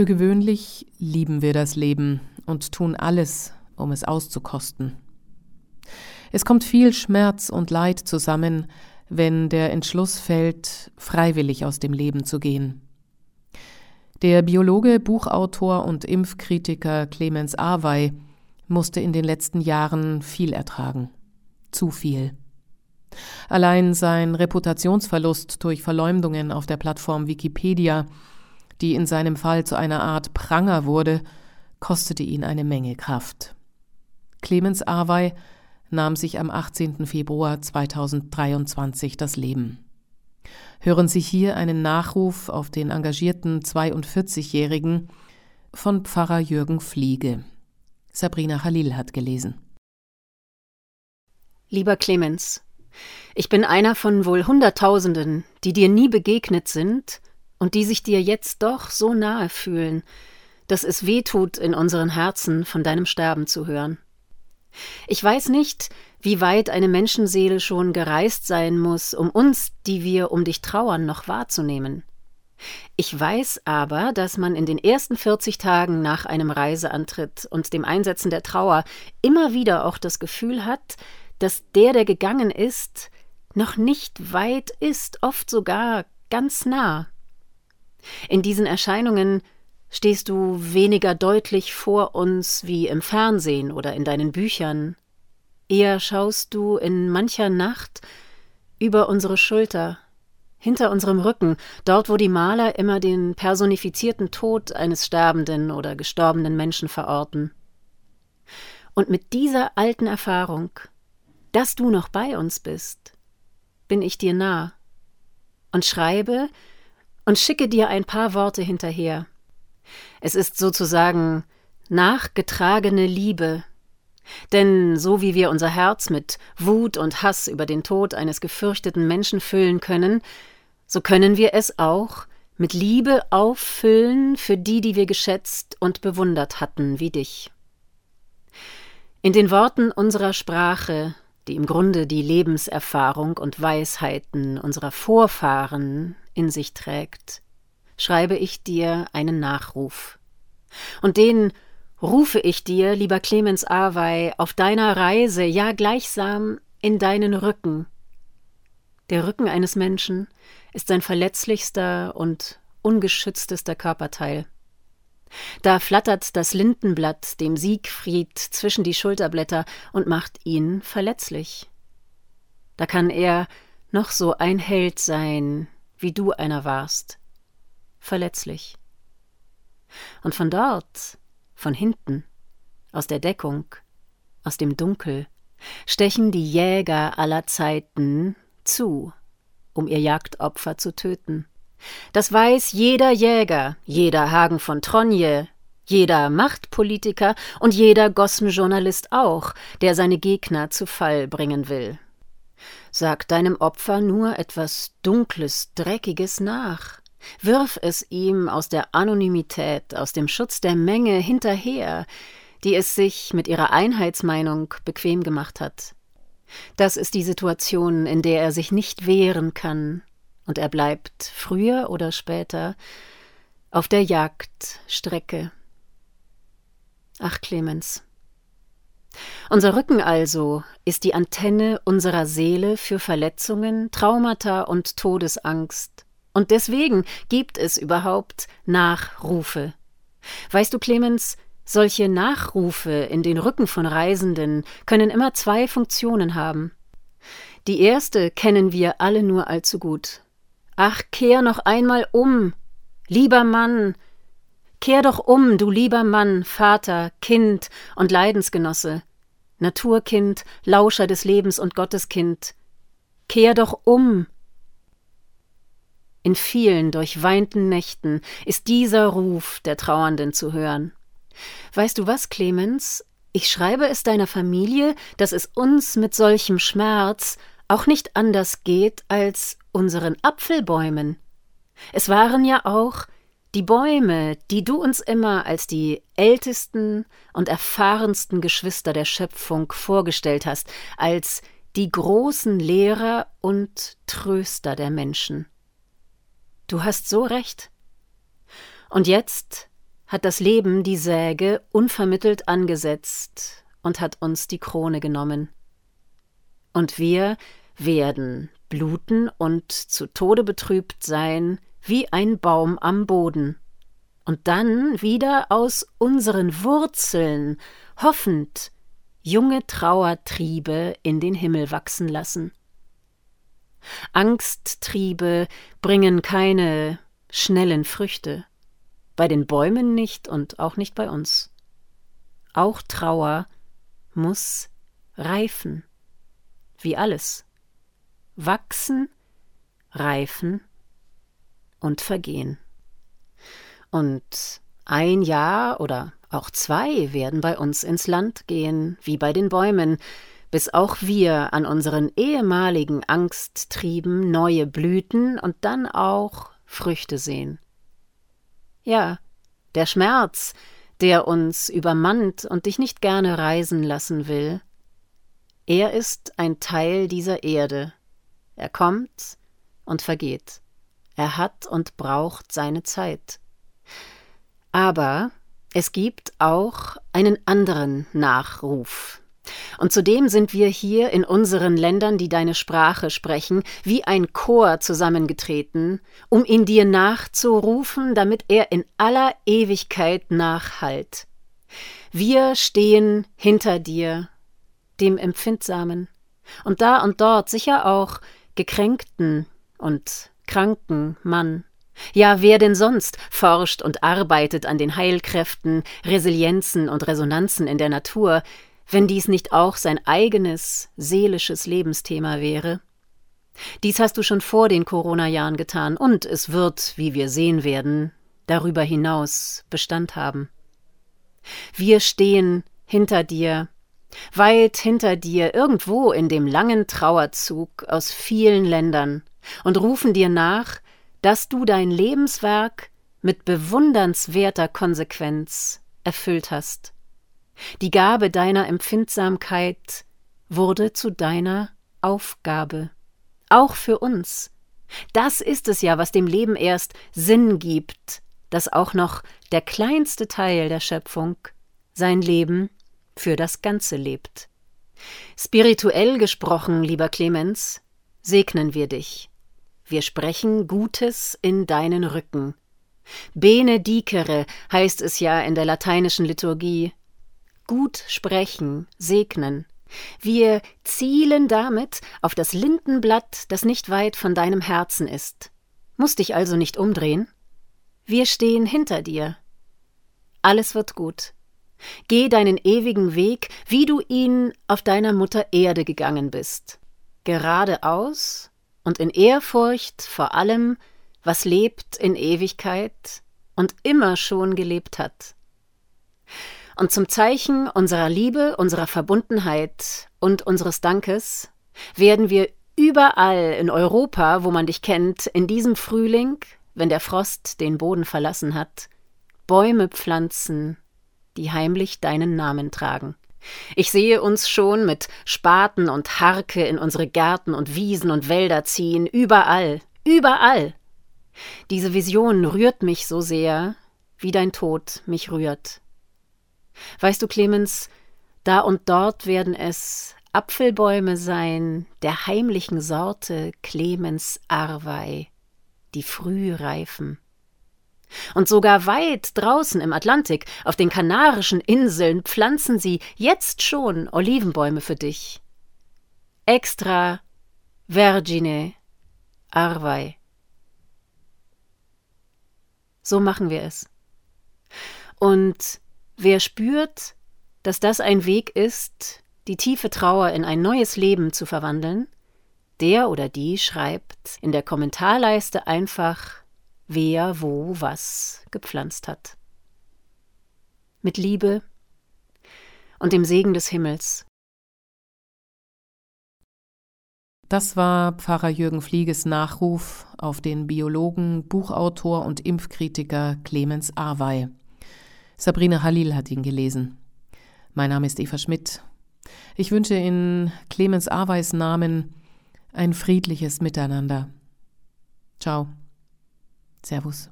Für gewöhnlich lieben wir das Leben und tun alles, um es auszukosten. Es kommt viel Schmerz und Leid zusammen, wenn der Entschluss fällt, freiwillig aus dem Leben zu gehen. Der Biologe, Buchautor und Impfkritiker Clemens Awey musste in den letzten Jahren viel ertragen. Zu viel. Allein sein Reputationsverlust durch Verleumdungen auf der Plattform Wikipedia, die in seinem Fall zu einer Art Pranger wurde, kostete ihn eine Menge Kraft. Clemens Awey nahm sich am 18. Februar 2023 das Leben. Hören Sie hier einen Nachruf auf den engagierten 42-Jährigen von Pfarrer Jürgen Fliege. Sabrina Khalil hat gelesen. Lieber Clemens, ich bin einer von wohl Hunderttausenden, die dir nie begegnet sind und die sich dir jetzt doch so nahe fühlen, dass es weh tut, in unseren Herzen von deinem Sterben zu hören. Ich weiß nicht, wie weit eine Menschenseele schon gereist sein muss, um uns, die wir um dich trauern, noch wahrzunehmen. Ich weiß aber, dass man in den ersten 40 Tagen nach einem Reiseantritt und dem Einsetzen der Trauer immer wieder auch das Gefühl hat, dass der, der gegangen ist, noch nicht weit ist, oft sogar ganz nah. In diesen Erscheinungen stehst du weniger deutlich vor uns wie im Fernsehen oder in deinen Büchern. Eher schaust du in mancher Nacht über unsere Schulter, hinter unserem Rücken, dort wo die Maler immer den personifizierten Tod eines sterbenden oder gestorbenen Menschen verorten. Und mit dieser alten Erfahrung, dass du noch bei uns bist, bin ich dir nah und schreibe und schicke dir ein paar Worte hinterher. Es ist sozusagen nachgetragene Liebe. Denn so wie wir unser Herz mit Wut und Hass über den Tod eines gefürchteten Menschen füllen können, so können wir es auch mit Liebe auffüllen für die, die wir geschätzt und bewundert hatten, wie dich. In den Worten unserer Sprache, die im Grunde die Lebenserfahrung und Weisheiten unserer Vorfahren in sich trägt, schreibe ich dir einen Nachruf. Und den rufe ich dir, lieber Clemens Awey, auf deiner Reise, ja gleichsam in deinen Rücken. Der Rücken eines Menschen ist sein verletzlichster und ungeschütztester Körperteil. Da flattert das Lindenblatt dem Siegfried zwischen die Schulterblätter und macht ihn verletzlich. Da kann er noch so ein Held sein, wie du einer warst verletzlich. Und von dort, von hinten, aus der Deckung, aus dem Dunkel, stechen die Jäger aller Zeiten zu, um ihr Jagdopfer zu töten. Das weiß jeder Jäger, jeder Hagen von Tronje, jeder Machtpolitiker und jeder Gossenjournalist auch, der seine Gegner zu Fall bringen will. Sag deinem Opfer nur etwas Dunkles, Dreckiges nach, Wirf es ihm aus der Anonymität, aus dem Schutz der Menge hinterher, die es sich mit ihrer Einheitsmeinung bequem gemacht hat. Das ist die Situation, in der er sich nicht wehren kann, und er bleibt früher oder später auf der Jagdstrecke. Ach, Clemens. Unser Rücken also ist die Antenne unserer Seele für Verletzungen, Traumata und Todesangst und deswegen gibt es überhaupt Nachrufe. Weißt du, Clemens, solche Nachrufe in den Rücken von Reisenden können immer zwei Funktionen haben. Die erste kennen wir alle nur allzu gut. Ach, kehr noch einmal um, lieber Mann, kehr doch um, du lieber Mann, Vater, Kind und Leidensgenosse, Naturkind, Lauscher des Lebens und Gotteskind. Kehr doch um, in vielen durchweinten Nächten ist dieser Ruf der Trauernden zu hören. Weißt du was, Clemens? Ich schreibe es deiner Familie, dass es uns mit solchem Schmerz auch nicht anders geht als unseren Apfelbäumen. Es waren ja auch die Bäume, die du uns immer als die ältesten und erfahrensten Geschwister der Schöpfung vorgestellt hast, als die großen Lehrer und Tröster der Menschen. Du hast so recht. Und jetzt hat das Leben die Säge unvermittelt angesetzt und hat uns die Krone genommen. Und wir werden bluten und zu Tode betrübt sein, wie ein Baum am Boden, und dann wieder aus unseren Wurzeln hoffend junge Trauertriebe in den Himmel wachsen lassen. Angsttriebe bringen keine schnellen Früchte, bei den Bäumen nicht und auch nicht bei uns. Auch Trauer muss reifen, wie alles, wachsen, reifen und vergehen. Und ein Jahr oder auch zwei werden bei uns ins Land gehen, wie bei den Bäumen, bis auch wir an unseren ehemaligen Angsttrieben neue Blüten und dann auch Früchte sehen. Ja, der Schmerz, der uns übermannt und dich nicht gerne reisen lassen will, er ist ein Teil dieser Erde. Er kommt und vergeht. Er hat und braucht seine Zeit. Aber es gibt auch einen anderen Nachruf. Und zudem sind wir hier in unseren Ländern, die deine Sprache sprechen, wie ein Chor zusammengetreten, um ihn dir nachzurufen, damit er in aller Ewigkeit nachhallt. Wir stehen hinter dir, dem Empfindsamen, und da und dort sicher auch gekränkten und kranken Mann. Ja, wer denn sonst forscht und arbeitet an den Heilkräften, Resilienzen und Resonanzen in der Natur, wenn dies nicht auch sein eigenes seelisches Lebensthema wäre? Dies hast du schon vor den Corona-Jahren getan und es wird, wie wir sehen werden, darüber hinaus Bestand haben. Wir stehen hinter dir, weit hinter dir, irgendwo in dem langen Trauerzug aus vielen Ländern, und rufen dir nach, dass du dein Lebenswerk mit bewundernswerter Konsequenz erfüllt hast. Die Gabe deiner Empfindsamkeit wurde zu deiner Aufgabe. Auch für uns. Das ist es ja, was dem Leben erst Sinn gibt, dass auch noch der kleinste Teil der Schöpfung sein Leben für das Ganze lebt. Spirituell gesprochen, lieber Clemens, segnen wir dich. Wir sprechen Gutes in deinen Rücken. Benedicere heißt es ja in der lateinischen Liturgie. Gut sprechen, segnen. Wir zielen damit auf das Lindenblatt, das nicht weit von deinem Herzen ist. Musst dich also nicht umdrehen. Wir stehen hinter dir. Alles wird gut. Geh deinen ewigen Weg, wie du ihn auf deiner Mutter Erde gegangen bist. Geradeaus und in Ehrfurcht vor allem, was lebt in Ewigkeit und immer schon gelebt hat. Und zum Zeichen unserer Liebe, unserer Verbundenheit und unseres Dankes werden wir überall in Europa, wo man dich kennt, in diesem Frühling, wenn der Frost den Boden verlassen hat, Bäume pflanzen, die heimlich deinen Namen tragen. Ich sehe uns schon mit Spaten und Harke in unsere Gärten und Wiesen und Wälder ziehen, überall, überall. Diese Vision rührt mich so sehr, wie dein Tod mich rührt. Weißt du, Clemens, da und dort werden es Apfelbäume sein, der heimlichen Sorte Clemens Arvei, die früh reifen. Und sogar weit draußen im Atlantik, auf den Kanarischen Inseln, pflanzen sie jetzt schon Olivenbäume für dich. Extra Vergine Arvei. So machen wir es. Und wer spürt, dass das ein Weg ist, die tiefe Trauer in ein neues Leben zu verwandeln, der oder die schreibt in der Kommentarleiste einfach wer wo was gepflanzt hat. Mit Liebe und dem Segen des Himmels. Das war Pfarrer Jürgen Flieges Nachruf auf den Biologen, Buchautor und Impfkritiker Clemens Awey. Sabrina Halil hat ihn gelesen. Mein Name ist Eva Schmidt. Ich wünsche in Clemens Aweys Namen ein friedliches Miteinander. Ciao. Servus.